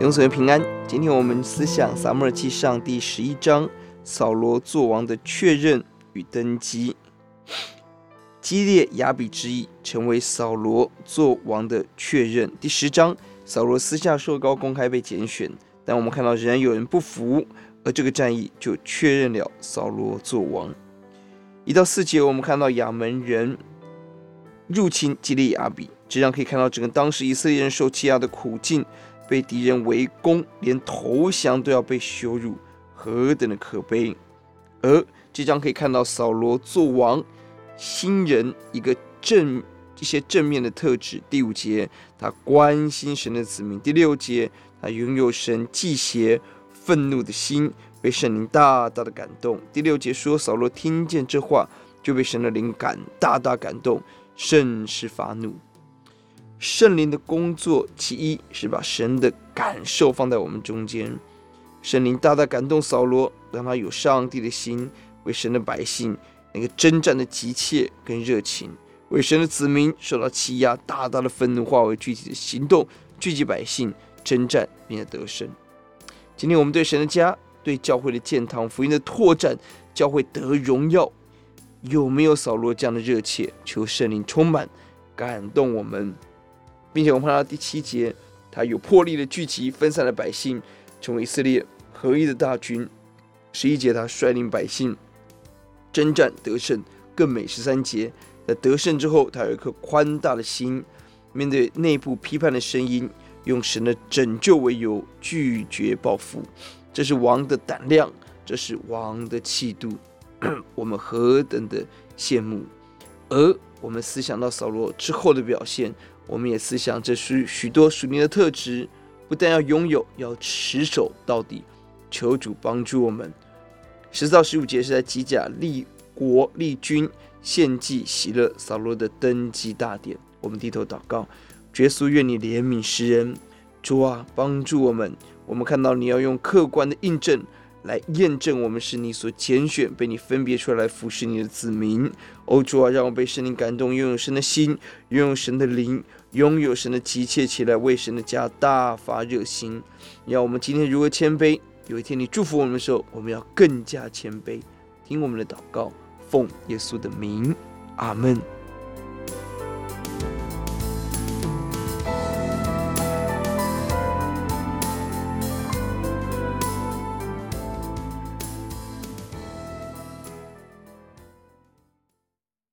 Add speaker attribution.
Speaker 1: 永存平安。今天我们思想撒母耳记上第十一章，扫罗作王的确认与登基。基列雅比之役成为扫罗作王的确认。第十章，扫罗私下受膏，公开被拣选，但我们看到仍然有人不服，而这个战役就确认了扫罗作王。一到四节，我们看到亚扪人入侵基列雅比，这样可以看到整个当时以色列人受欺压的苦境。被敌人围攻，连投降都要被羞辱，何等的可悲！而这张可以看到扫罗作王新人一个正一些正面的特质。第五节，他关心神的子民；第六节，他拥有神忌邪愤怒的心，被圣灵大大的感动。第六节说，扫罗听见这话，就被神的灵感大大感动，甚是发怒。圣灵的工作，其一是把神的感受放在我们中间。圣灵大大感动扫罗，让他有上帝的心，为神的百姓那个征战的急切跟热情，为神的子民受到欺压，大大的愤怒化为具体的行动，聚集百姓征战，并且得胜。今天我们对神的家、对教会的建堂、福音的拓展、教会得荣耀，有没有扫罗这样的热切？求圣灵充满，感动我们。并且我们看到第七节，他有魄力的聚集分散的百姓，成为以色列合一的大军。十一节，他率领百姓征战得胜，更美。十三节，在得胜之后，他有一颗宽大的心，面对内部批判的声音，用神的拯救为由，拒绝报复。这是王的胆量，这是王的气度，我们何等的羡慕！而我们思想到扫罗之后的表现。我们也思想，这是许多属灵的特质，不但要拥有，要持守到底。求主帮助我们。十四到十五节是在吉甲立国立君献祭喜乐扫罗的登基大典。我们低头祷告，耶稣愿你怜悯世人，主啊，帮助我们。我们看到你要用客观的印证。来验证我们是你所拣选、被你分别出来服侍你的子民。欧，主啊，让我被圣灵感动，拥有神的心，拥有神的灵，拥有神的急切起来，为神的家大发热心。要我们今天如何谦卑？有一天你祝福我们的时候，我们要更加谦卑。听我们的祷告，奉耶稣的名，阿门。